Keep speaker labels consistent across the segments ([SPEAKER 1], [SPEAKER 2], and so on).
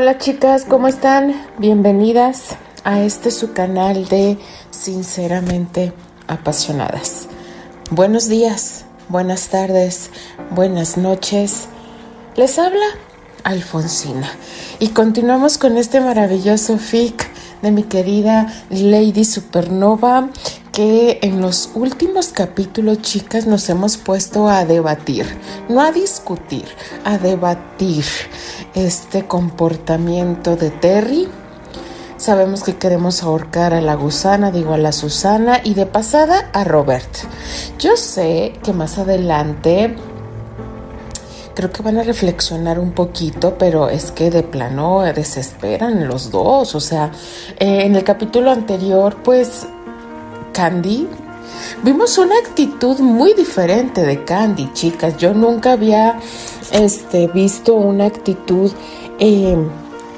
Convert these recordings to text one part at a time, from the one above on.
[SPEAKER 1] Hola chicas, ¿cómo están? Bienvenidas a este su canal de Sinceramente Apasionadas. Buenos días, buenas tardes, buenas noches. Les habla Alfonsina y continuamos con este maravilloso fic de mi querida Lady Supernova que en los últimos capítulos, chicas, nos hemos puesto a debatir, no a discutir, a debatir este comportamiento de Terry. Sabemos que queremos ahorcar a la gusana, digo a la Susana, y de pasada a Robert. Yo sé que más adelante creo que van a reflexionar un poquito, pero es que de plano desesperan los dos. O sea, eh, en el capítulo anterior, pues Candy, vimos una actitud muy diferente de Candy, chicas. Yo nunca había este, visto una actitud eh,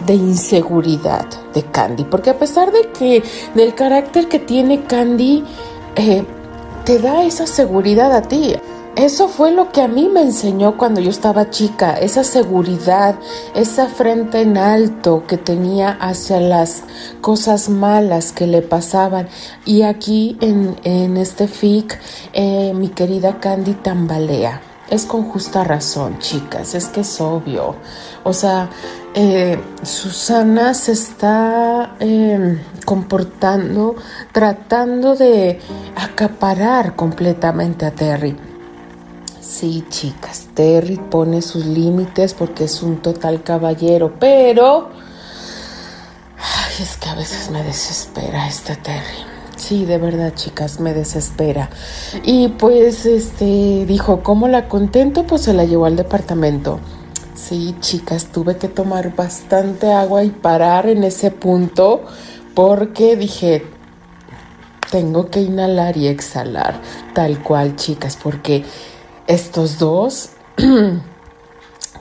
[SPEAKER 1] de inseguridad de Candy, porque a pesar de que del carácter que tiene Candy, eh, te da esa seguridad a ti. Eso fue lo que a mí me enseñó cuando yo estaba chica, esa seguridad, esa frente en alto que tenía hacia las cosas malas que le pasaban. Y aquí en, en este fic, eh, mi querida Candy tambalea. Es con justa razón, chicas, es que es obvio. O sea, eh, Susana se está em, comportando, tratando de acaparar completamente a Terry. Sí, chicas, Terry pone sus límites porque es un total caballero, pero... Ay, es que a veces me desespera este Terry. Sí, de verdad, chicas, me desespera. Y pues, este, dijo, ¿cómo la contento? Pues se la llevó al departamento. Sí, chicas, tuve que tomar bastante agua y parar en ese punto porque dije, tengo que inhalar y exhalar, tal cual, chicas, porque estos dos,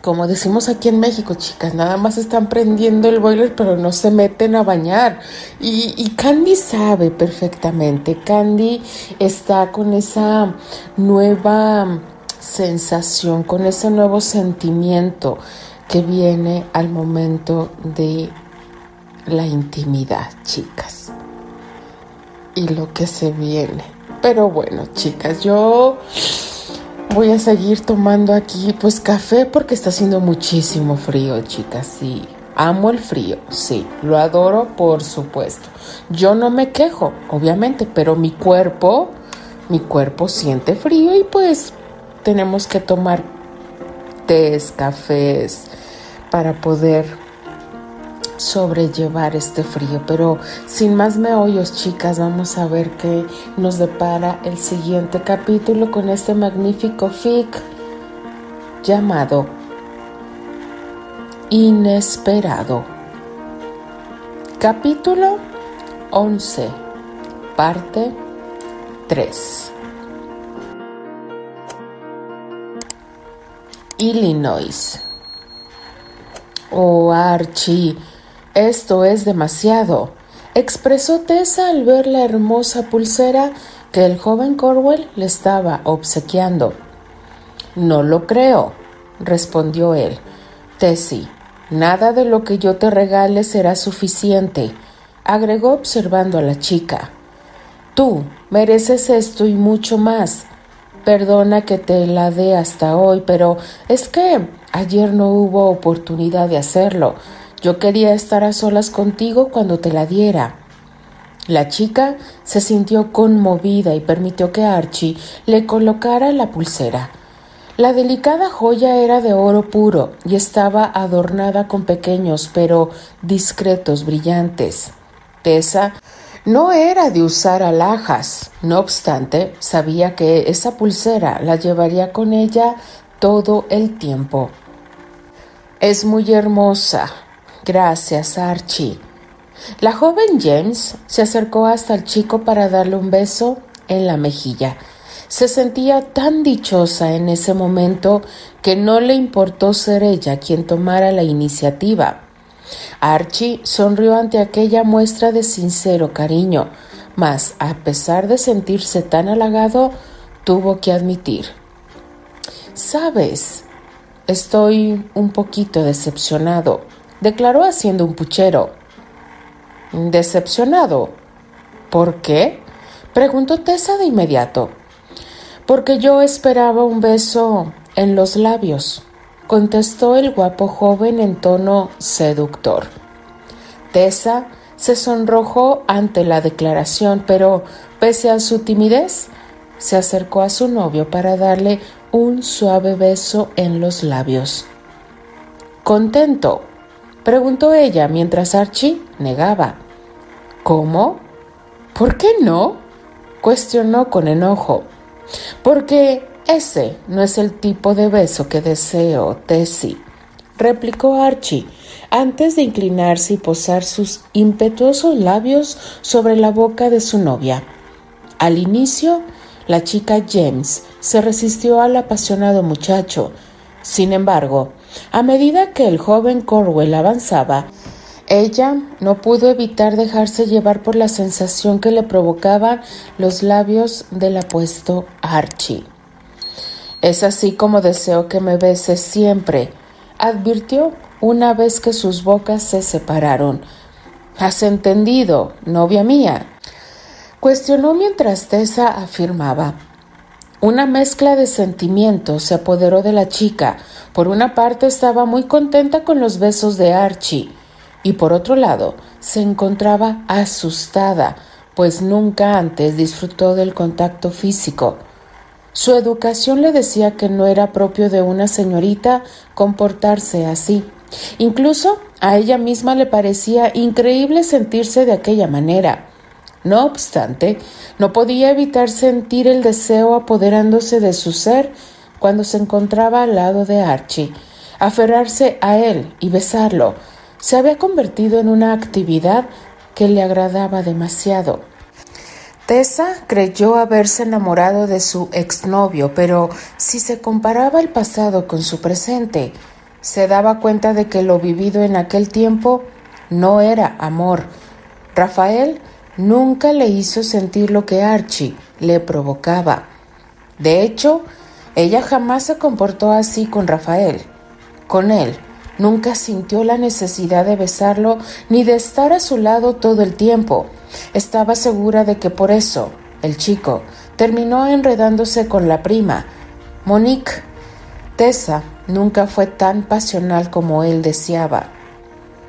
[SPEAKER 1] como decimos aquí en México, chicas, nada más están prendiendo el boiler, pero no se meten a bañar. Y, Candy sabe perfectamente. Candy está con esa nueva sensación, con ese nuevo sentimiento que viene al momento de la intimidad, chicas. Y lo que se viene. Pero bueno, chicas, yo Voy a seguir tomando aquí pues café porque está haciendo muchísimo frío, chicas. Sí, amo el frío, sí, lo adoro por supuesto. Yo no me quejo, obviamente, pero mi cuerpo, mi cuerpo siente frío y pues tenemos que tomar tés, cafés para poder sobrellevar este frío. Pero sin más meollos, chicas, vamos a ver qué nos depara el siguiente capítulo con este magnífico fic llamado Inesperado. Capítulo 11, parte 3. Illinois. Oh, Archie, esto es demasiado, expresó Tessa al ver la hermosa pulsera que el joven Corwell le estaba obsequiando. No lo creo, respondió él. Tessie, nada de lo que yo te regale será suficiente, agregó observando a la chica. Tú mereces esto y mucho más. Perdona que te la dé hasta hoy, pero es que ayer no hubo oportunidad de hacerlo. Yo quería estar a solas contigo cuando te la diera. La chica se sintió conmovida y permitió que Archie le colocara la pulsera. La delicada joya era de oro puro y estaba adornada con pequeños pero discretos brillantes. Tessa no era de usar alhajas, no obstante, sabía que esa pulsera la llevaría con ella todo el tiempo. Es muy hermosa, Gracias, Archie. La joven James se acercó hasta el chico para darle un beso en la mejilla. Se sentía tan dichosa en ese momento que no le importó ser ella quien tomara la iniciativa. Archie sonrió ante aquella muestra de sincero cariño, mas a pesar de sentirse tan halagado, tuvo que admitir. Sabes, estoy un poquito decepcionado. Declaró haciendo un puchero. Decepcionado. ¿Por qué? preguntó Tessa de inmediato. Porque yo esperaba un beso en los labios, contestó el guapo joven en tono seductor. Tessa se sonrojó ante la declaración, pero pese a su timidez, se acercó a su novio para darle un suave beso en los labios. ¿Contento? Preguntó ella mientras Archie negaba. ¿Cómo? ¿Por qué no? cuestionó con enojo. Porque ese no es el tipo de beso que deseo, Tessie, replicó Archie, antes de inclinarse y posar sus impetuosos labios sobre la boca de su novia. Al inicio, la chica James se resistió al apasionado muchacho. Sin embargo, a medida que el joven Corwell avanzaba, ella no pudo evitar dejarse llevar por la sensación que le provocaban los labios del apuesto Archie. Es así como deseo que me beses siempre, advirtió una vez que sus bocas se separaron. ¿Has entendido, novia mía? Cuestionó mientras Tessa afirmaba. Una mezcla de sentimientos se apoderó de la chica. Por una parte estaba muy contenta con los besos de Archie y por otro lado se encontraba asustada, pues nunca antes disfrutó del contacto físico. Su educación le decía que no era propio de una señorita comportarse así. Incluso a ella misma le parecía increíble sentirse de aquella manera. No obstante, no podía evitar sentir el deseo apoderándose de su ser cuando se encontraba al lado de Archie. Aferrarse a él y besarlo se había convertido en una actividad que le agradaba demasiado. Tessa creyó haberse enamorado de su exnovio, pero si se comparaba el pasado con su presente, se daba cuenta de que lo vivido en aquel tiempo no era amor. Rafael nunca le hizo sentir lo que Archie le provocaba. De hecho, ella jamás se comportó así con Rafael. Con él, nunca sintió la necesidad de besarlo ni de estar a su lado todo el tiempo. Estaba segura de que por eso, el chico, terminó enredándose con la prima. Monique, Tessa, nunca fue tan pasional como él deseaba.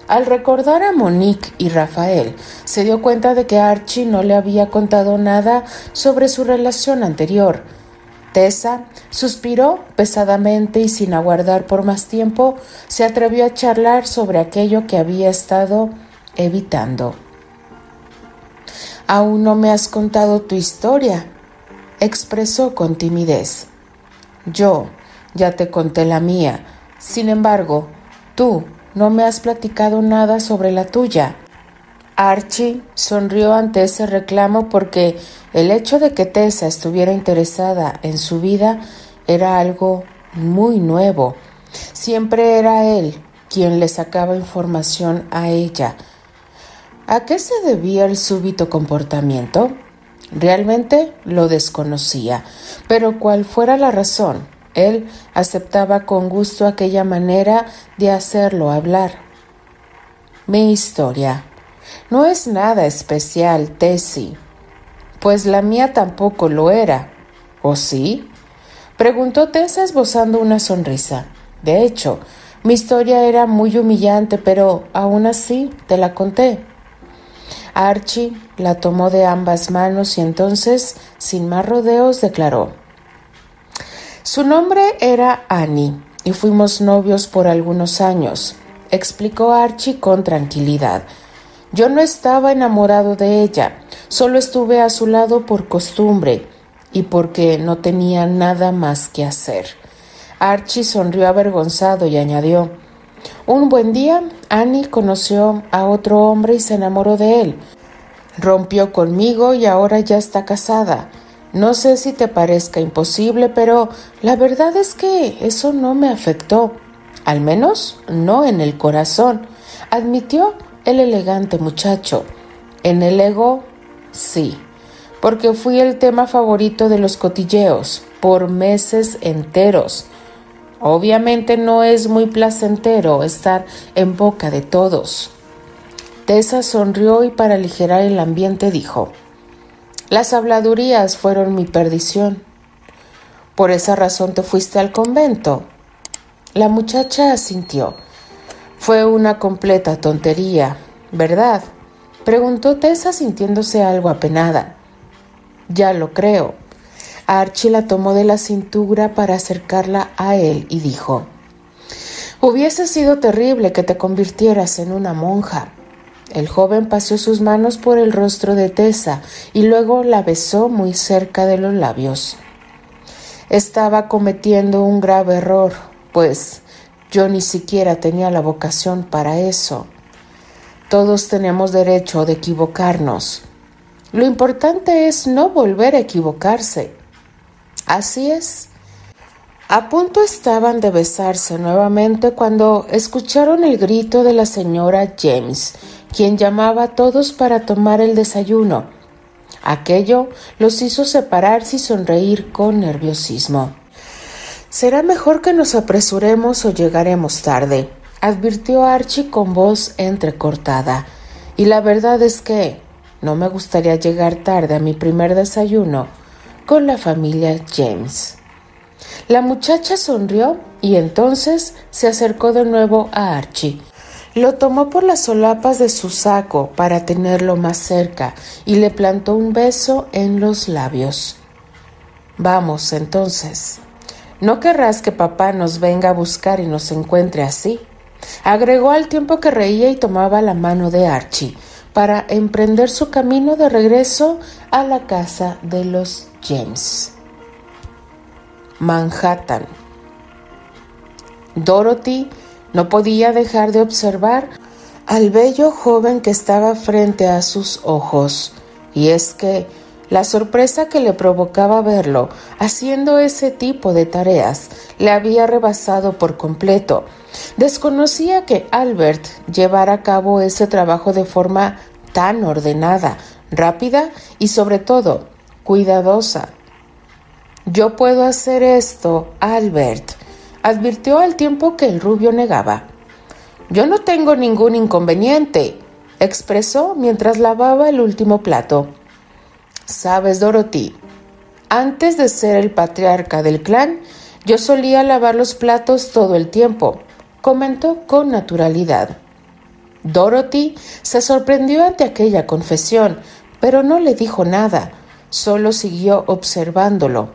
[SPEAKER 1] Al recordar a Monique y Rafael, se dio cuenta de que Archie no le había contado nada sobre su relación anterior. Tessa suspiró pesadamente y sin aguardar por más tiempo se atrevió a charlar sobre aquello que había estado evitando. Aún no me has contado tu historia, expresó con timidez. Yo ya te conté la mía. Sin embargo, tú no me has platicado nada sobre la tuya. Archie sonrió ante ese reclamo porque el hecho de que Tessa estuviera interesada en su vida era algo muy nuevo. Siempre era él quien le sacaba información a ella. ¿A qué se debía el súbito comportamiento? Realmente lo desconocía, pero cual fuera la razón, él aceptaba con gusto aquella manera de hacerlo hablar. Mi historia. No es nada especial, Tessie. Pues la mía tampoco lo era. ¿O sí? Preguntó Tessa esbozando una sonrisa. De hecho, mi historia era muy humillante, pero aún así te la conté. Archie la tomó de ambas manos y entonces, sin más rodeos, declaró su nombre era Annie y fuimos novios por algunos años, explicó Archie con tranquilidad. Yo no estaba enamorado de ella, solo estuve a su lado por costumbre y porque no tenía nada más que hacer. Archie sonrió avergonzado y añadió Un buen día, Annie conoció a otro hombre y se enamoró de él. Rompió conmigo y ahora ya está casada. No sé si te parezca imposible, pero la verdad es que eso no me afectó, al menos no en el corazón, admitió el elegante muchacho. En el ego, sí, porque fui el tema favorito de los cotilleos por meses enteros. Obviamente no es muy placentero estar en boca de todos. Tessa sonrió y para aligerar el ambiente dijo, Las habladurías fueron mi perdición. ¿Por esa razón te fuiste al convento? La muchacha asintió. Fue una completa tontería, ¿verdad? Preguntó Tessa sintiéndose algo apenada. Ya lo creo. Archie la tomó de la cintura para acercarla a él y dijo, Hubiese sido terrible que te convirtieras en una monja. El joven paseó sus manos por el rostro de Tessa y luego la besó muy cerca de los labios. Estaba cometiendo un grave error, pues yo ni siquiera tenía la vocación para eso. Todos tenemos derecho de equivocarnos. Lo importante es no volver a equivocarse. Así es. A punto estaban de besarse nuevamente cuando escucharon el grito de la señora James, quien llamaba a todos para tomar el desayuno. Aquello los hizo separarse y sonreír con nerviosismo. Será mejor que nos apresuremos o llegaremos tarde, advirtió Archie con voz entrecortada. Y la verdad es que no me gustaría llegar tarde a mi primer desayuno con la familia James. La muchacha sonrió y entonces se acercó de nuevo a Archie. Lo tomó por las solapas de su saco para tenerlo más cerca y le plantó un beso en los labios. Vamos, entonces. ¿No querrás que papá nos venga a buscar y nos encuentre así? Agregó al tiempo que reía y tomaba la mano de Archie para emprender su camino de regreso a la casa de los James. Manhattan. Dorothy no podía dejar de observar al bello joven que estaba frente a sus ojos, y es que la sorpresa que le provocaba verlo haciendo ese tipo de tareas le había rebasado por completo. Desconocía que Albert llevara a cabo ese trabajo de forma tan ordenada, rápida y sobre todo cuidadosa. Yo puedo hacer esto, Albert, advirtió al tiempo que el rubio negaba. Yo no tengo ningún inconveniente, expresó mientras lavaba el último plato. Sabes, Dorothy, antes de ser el patriarca del clan, yo solía lavar los platos todo el tiempo, comentó con naturalidad. Dorothy se sorprendió ante aquella confesión, pero no le dijo nada, solo siguió observándolo.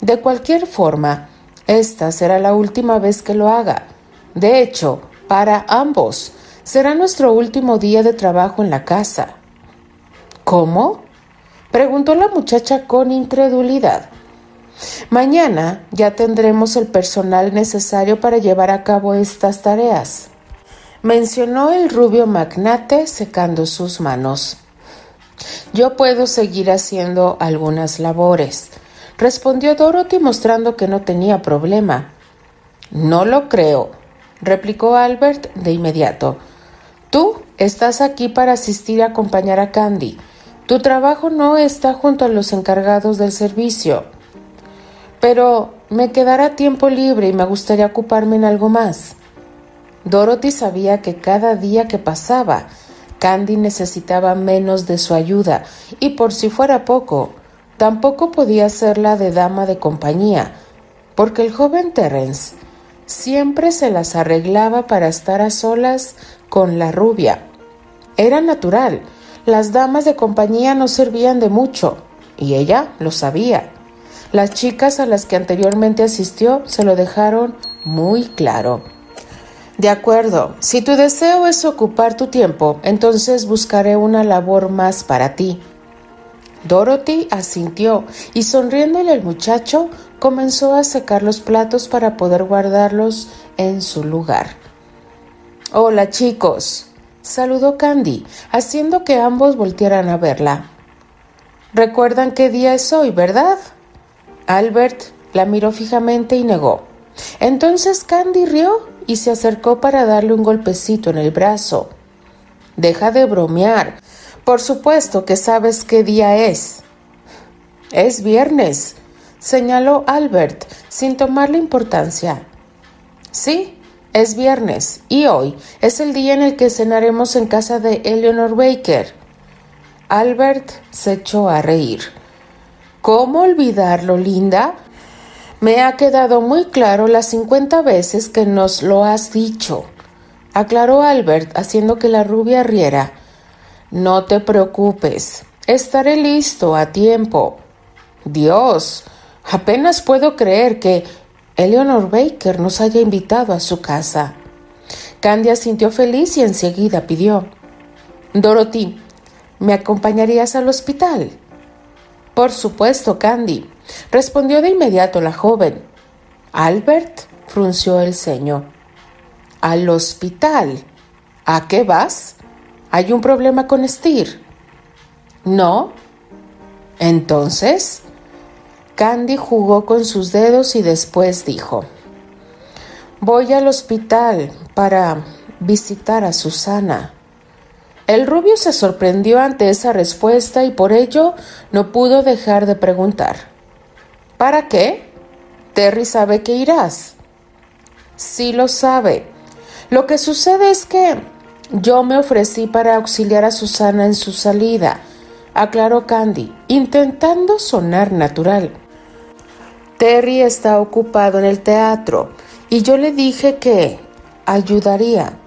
[SPEAKER 1] De cualquier forma, esta será la última vez que lo haga. De hecho, para ambos, será nuestro último día de trabajo en la casa. ¿Cómo? preguntó la muchacha con incredulidad. Mañana ya tendremos el personal necesario para llevar a cabo estas tareas mencionó el rubio magnate secando sus manos. Yo puedo seguir haciendo algunas labores, respondió Dorothy mostrando que no tenía problema. No lo creo, replicó Albert de inmediato. Tú estás aquí para asistir y acompañar a Candy. Tu trabajo no está junto a los encargados del servicio. Pero me quedará tiempo libre y me gustaría ocuparme en algo más. Dorothy sabía que cada día que pasaba, Candy necesitaba menos de su ayuda, y por si fuera poco, tampoco podía ser la de dama de compañía, porque el joven Terence siempre se las arreglaba para estar a solas con la rubia. Era natural, las damas de compañía no servían de mucho, y ella lo sabía. Las chicas a las que anteriormente asistió se lo dejaron muy claro. De acuerdo, si tu deseo es ocupar tu tiempo, entonces buscaré una labor más para ti. Dorothy asintió y sonriéndole al muchacho comenzó a secar los platos para poder guardarlos en su lugar. Hola chicos, saludó Candy, haciendo que ambos voltearan a verla. Recuerdan qué día es hoy, ¿verdad? Albert la miró fijamente y negó. Entonces Candy rió y se acercó para darle un golpecito en el brazo. Deja de bromear. Por supuesto que sabes qué día es. Es viernes, señaló Albert sin tomarle importancia. Sí, es viernes y hoy es el día en el que cenaremos en casa de Eleanor Baker. Albert se echó a reír. ¿Cómo olvidarlo, Linda? Me ha quedado muy claro las cincuenta veces que nos lo has dicho, aclaró Albert, haciendo que la rubia riera. No te preocupes, estaré listo a tiempo. Dios, apenas puedo creer que Eleanor Baker nos haya invitado a su casa. Candia sintió feliz y enseguida pidió Dorothy, ¿me acompañarías al hospital? Por supuesto, Candy, respondió de inmediato la joven. Albert frunció el ceño. Al hospital. ¿A qué vas? ¿Hay un problema con Steer? No. Entonces, Candy jugó con sus dedos y después dijo, Voy al hospital para visitar a Susana. El rubio se sorprendió ante esa respuesta y por ello no pudo dejar de preguntar. ¿Para qué? Terry sabe que irás. Sí lo sabe. Lo que sucede es que yo me ofrecí para auxiliar a Susana en su salida, aclaró Candy, intentando sonar natural. Terry está ocupado en el teatro y yo le dije que ayudaría.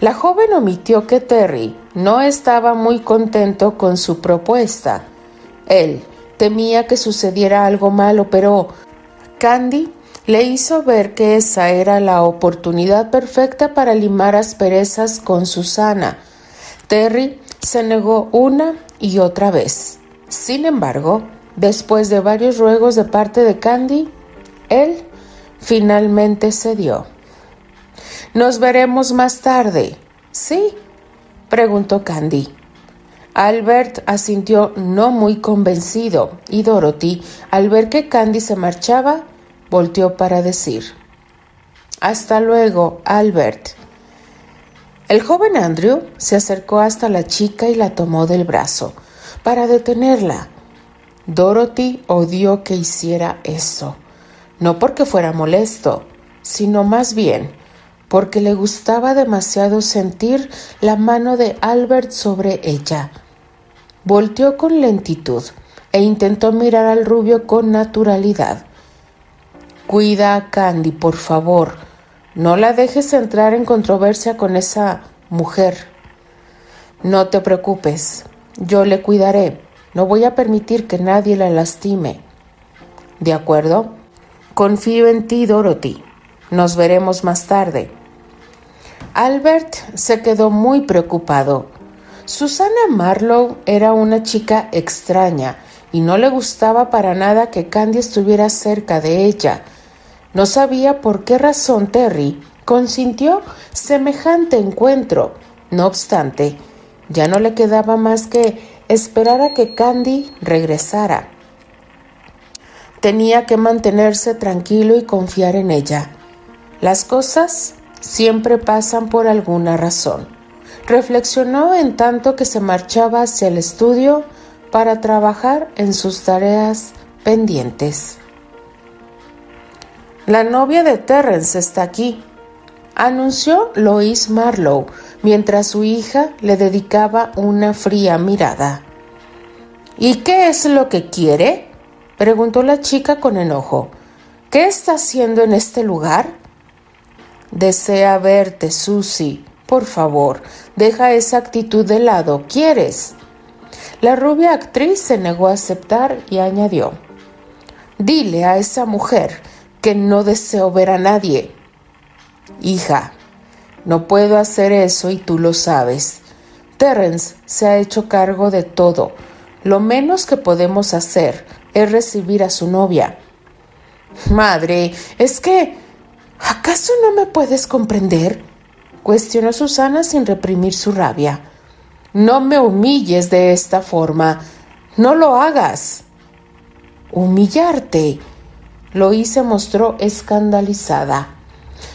[SPEAKER 1] La joven omitió que Terry no estaba muy contento con su propuesta. Él temía que sucediera algo malo, pero Candy le hizo ver que esa era la oportunidad perfecta para limar asperezas con Susana. Terry se negó una y otra vez. Sin embargo, Después de varios ruegos de parte de Candy, él finalmente cedió. Nos veremos más tarde. ¿Sí? preguntó Candy. Albert asintió no muy convencido y Dorothy, al ver que Candy se marchaba, volteó para decir Hasta luego, Albert. El joven Andrew se acercó hasta la chica y la tomó del brazo para detenerla. Dorothy odió que hiciera eso, no porque fuera molesto, sino más bien porque le gustaba demasiado sentir la mano de Albert sobre ella. Volteó con lentitud e intentó mirar al rubio con naturalidad. Cuida a Candy, por favor. No la dejes entrar en controversia con esa mujer. No te preocupes, yo le cuidaré. No voy a permitir que nadie la lastime. ¿De acuerdo? Confío en ti, Dorothy. Nos veremos más tarde. Albert se quedó muy preocupado. Susana Marlowe era una chica extraña y no le gustaba para nada que Candy estuviera cerca de ella. No sabía por qué razón Terry consintió semejante encuentro. No obstante, ya no le quedaba más que esperar a que Candy regresara. Tenía que mantenerse tranquilo y confiar en ella. Las cosas siempre pasan por alguna razón. Reflexionó en tanto que se marchaba hacia el estudio para trabajar en sus tareas pendientes. La novia de Terrence está aquí, anunció Lois Marlowe mientras su hija le dedicaba una fría mirada. ¿Y qué es lo que quiere? preguntó la chica con enojo. ¿Qué está haciendo en este lugar? Desea verte, Susy. Por favor, deja esa actitud de lado. ¿Quieres? La rubia actriz se negó a aceptar y añadió Dile a esa mujer que no deseo ver a nadie. Hija, no puedo hacer eso y tú lo sabes. Terence se ha hecho cargo de todo. Lo menos que podemos hacer es recibir a su novia. Madre, es que... ¿acaso no me puedes comprender? cuestionó Susana sin reprimir su rabia. No me humilles de esta forma. No lo hagas. Humillarte. Lo hice mostró escandalizada.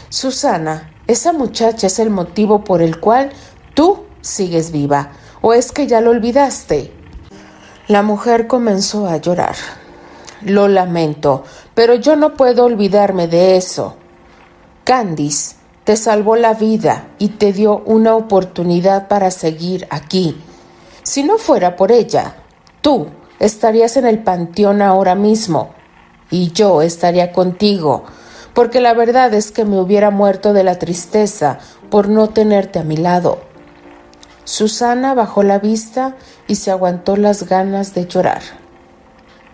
[SPEAKER 1] Susana, esa muchacha es el motivo por el cual tú sigues viva. ¿O es que ya lo olvidaste? La mujer comenzó a llorar. Lo lamento, pero yo no puedo olvidarme de eso. Candice te salvó la vida y te dio una oportunidad para seguir aquí. Si no fuera por ella, tú estarías en el panteón ahora mismo y yo estaría contigo, porque la verdad es que me hubiera muerto de la tristeza por no tenerte a mi lado. Susana bajó la vista y se aguantó las ganas de llorar.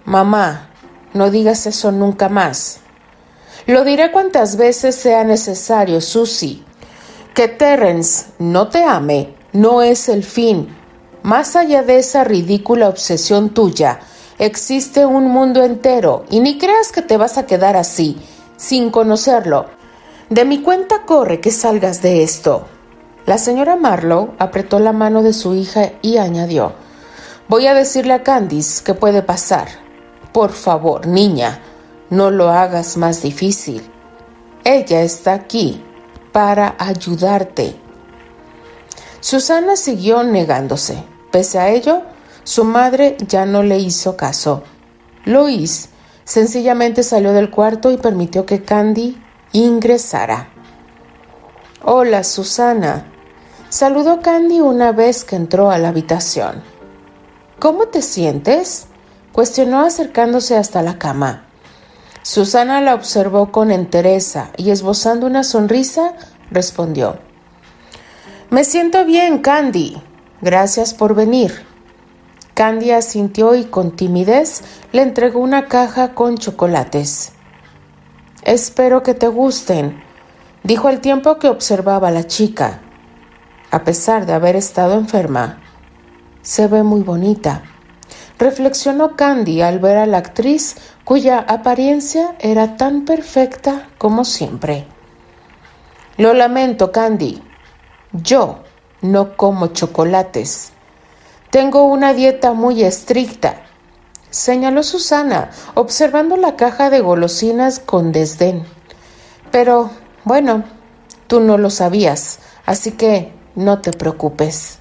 [SPEAKER 1] Mamá, no digas eso nunca más. Lo diré cuantas veces sea necesario, Susy. Que Terence no te ame no es el fin. Más allá de esa ridícula obsesión tuya, existe un mundo entero y ni creas que te vas a quedar así, sin conocerlo. De mi cuenta corre que salgas de esto. La señora Marlowe apretó la mano de su hija y añadió Voy a decirle a Candice que puede pasar. Por favor, niña, no lo hagas más difícil. Ella está aquí para ayudarte. Susana siguió negándose. Pese a ello, su madre ya no le hizo caso. Luis sencillamente salió del cuarto y permitió que Candy ingresara. Hola, Susana. Saludó Candy una vez que entró a la habitación. ¿Cómo te sientes? cuestionó acercándose hasta la cama. Susana la observó con entereza y esbozando una sonrisa, respondió Me siento bien, Candy. Gracias por venir. Candy asintió y con timidez le entregó una caja con chocolates. Espero que te gusten, dijo al tiempo que observaba a la chica. A pesar de haber estado enferma, se ve muy bonita reflexionó Candy al ver a la actriz cuya apariencia era tan perfecta como siempre. Lo lamento, Candy. Yo no como chocolates. Tengo una dieta muy estricta, señaló Susana, observando la caja de golosinas con desdén. Pero, bueno, tú no lo sabías, así que no te preocupes.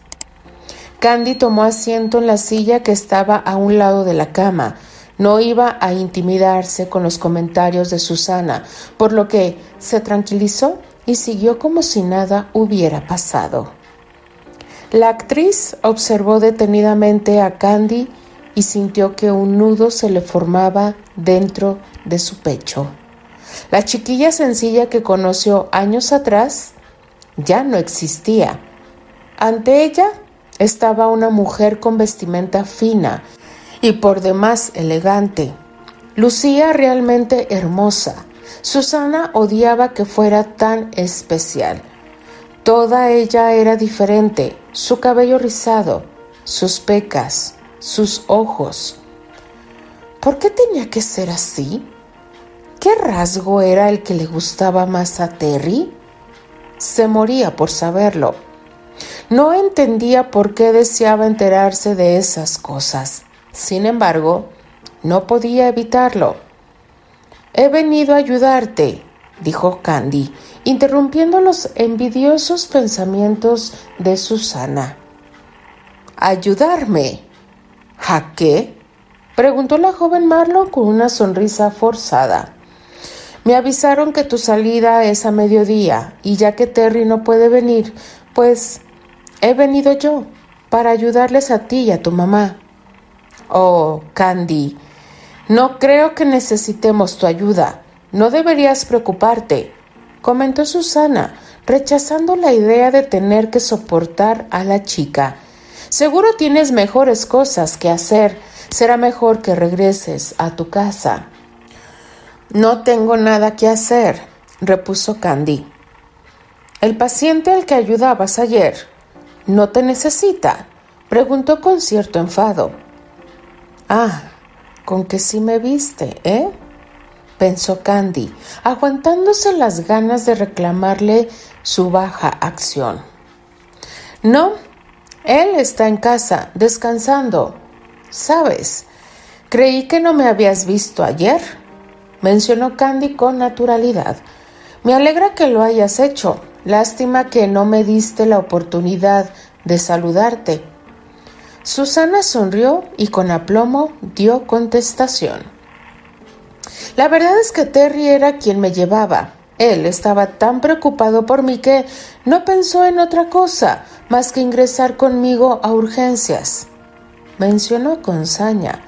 [SPEAKER 1] Candy tomó asiento en la silla que estaba a un lado de la cama. No iba a intimidarse con los comentarios de Susana, por lo que se tranquilizó y siguió como si nada hubiera pasado. La actriz observó detenidamente a Candy y sintió que un nudo se le formaba dentro de su pecho. La chiquilla sencilla que conoció años atrás ya no existía. Ante ella estaba una mujer con vestimenta fina y por demás elegante. Lucía realmente hermosa. Susana odiaba que fuera tan especial. Toda ella era diferente, su cabello rizado, sus pecas, sus ojos. ¿Por qué tenía que ser así? ¿Qué rasgo era el que le gustaba más a Terry? Se moría por saberlo no entendía por qué deseaba enterarse de esas cosas. Sin embargo, no podía evitarlo. He venido a ayudarte, dijo Candy, interrumpiendo los envidiosos pensamientos de Susana. ¿Ayudarme? ¿A qué? preguntó la joven Marlowe con una sonrisa forzada. Me avisaron que tu salida es a mediodía y ya que Terry no puede venir, pues He venido yo para ayudarles a ti y a tu mamá. Oh, Candy, no creo que necesitemos tu ayuda. No deberías preocuparte, comentó Susana, rechazando la idea de tener que soportar a la chica. Seguro tienes mejores cosas que hacer. Será mejor que regreses a tu casa. No tengo nada que hacer, repuso Candy. El paciente al que ayudabas ayer ¿No te necesita? preguntó con cierto enfado. Ah, con que sí me viste, ¿eh? Pensó Candy, aguantándose las ganas de reclamarle su baja acción. No, él está en casa, descansando. ¿Sabes? Creí que no me habías visto ayer, mencionó Candy con naturalidad. Me alegra que lo hayas hecho. Lástima que no me diste la oportunidad de saludarte. Susana sonrió y con aplomo dio contestación. La verdad es que Terry era quien me llevaba. Él estaba tan preocupado por mí que no pensó en otra cosa más que ingresar conmigo a urgencias. Mencionó con saña.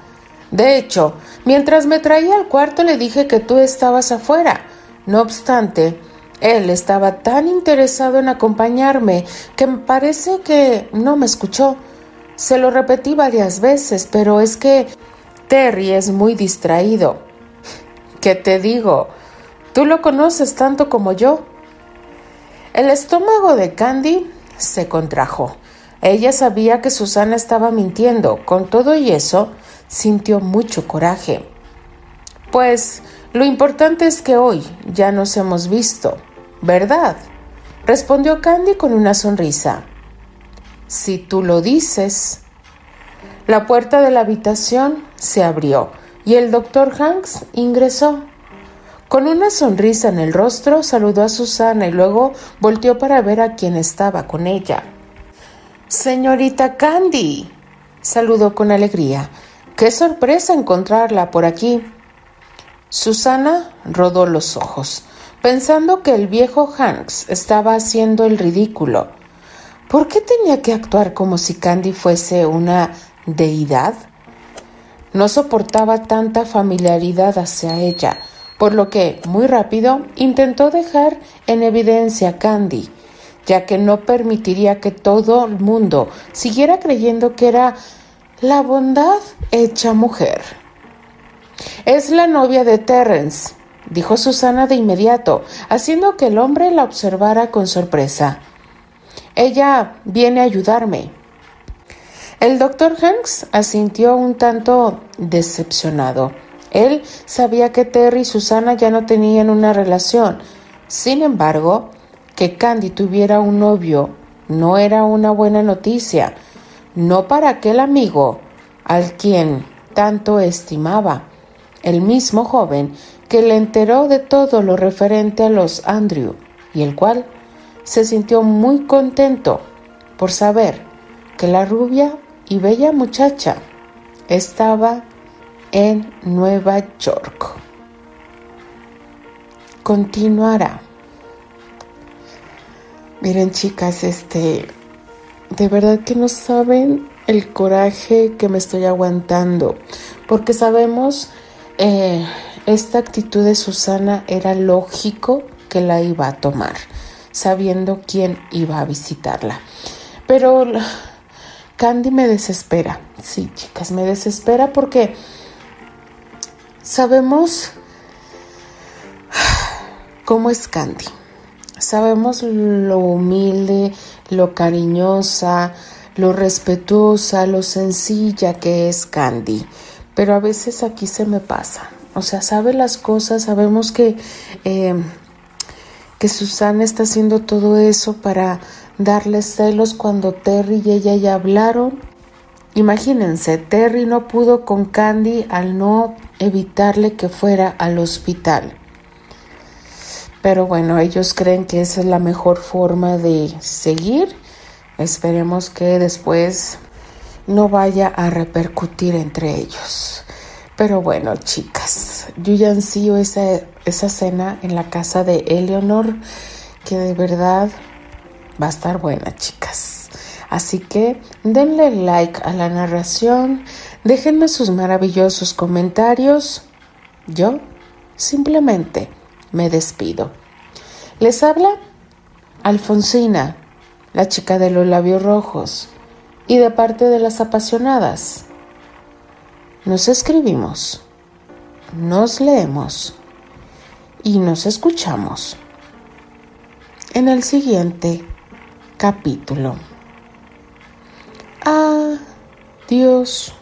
[SPEAKER 1] De hecho, mientras me traía al cuarto le dije que tú estabas afuera. No obstante, él estaba tan interesado en acompañarme que me parece que no me escuchó. Se lo repetí varias veces, pero es que Terry es muy distraído. ¿Qué te digo? Tú lo conoces tanto como yo. El estómago de Candy se contrajo. Ella sabía que Susana estaba mintiendo. Con todo y eso, sintió mucho coraje. Pues lo importante es que hoy ya nos hemos visto, ¿verdad? respondió Candy con una sonrisa. Si tú lo dices. La puerta de la habitación se abrió y el doctor Hanks ingresó. Con una sonrisa en el rostro saludó a Susana y luego volteó para ver a quien estaba con ella. Señorita Candy, saludó con alegría. Qué sorpresa encontrarla por aquí. Susana rodó los ojos, pensando que el viejo Hanks estaba haciendo el ridículo. ¿Por qué tenía que actuar como si Candy fuese una deidad? No soportaba tanta familiaridad hacia ella, por lo que, muy rápido, intentó dejar en evidencia a Candy, ya que no permitiría que todo el mundo siguiera creyendo que era la bondad hecha mujer. Es la novia de Terrence, dijo Susana de inmediato, haciendo que el hombre la observara con sorpresa. Ella viene a ayudarme. El doctor Hanks asintió un tanto decepcionado. Él sabía que Terry y Susana ya no tenían una relación. Sin embargo, que Candy tuviera un novio no era una buena noticia, no para aquel amigo al quien tanto estimaba, el mismo joven que le enteró de todo lo referente a los Andrew y el cual se sintió muy contento por saber que la rubia y bella muchacha estaba en Nueva York. Continuará. Miren chicas, este, de verdad que no saben el coraje que me estoy aguantando, porque sabemos eh, esta actitud de Susana era lógico que la iba a tomar sabiendo quién iba a visitarla. Pero Candy me desespera. Sí, chicas, me desespera porque sabemos cómo es Candy. Sabemos lo humilde, lo cariñosa, lo respetuosa, lo sencilla que es Candy. Pero a veces aquí se me pasa. O sea, sabe las cosas, sabemos que eh, que Susana está haciendo todo eso para darle celos cuando Terry y ella ya hablaron. Imagínense, Terry no pudo con Candy al no evitarle que fuera al hospital. Pero bueno, ellos creen que esa es la mejor forma de seguir. Esperemos que después no vaya a repercutir entre ellos. Pero bueno, chicas, yo ya ansío esa, esa cena en la casa de Eleanor, que de verdad va a estar buena, chicas. Así que denle like a la narración, déjenme sus maravillosos comentarios. Yo simplemente me despido. Les habla Alfonsina, la chica de los labios rojos, y de parte de las apasionadas nos escribimos, nos leemos y nos escuchamos en el siguiente capítulo. Adiós.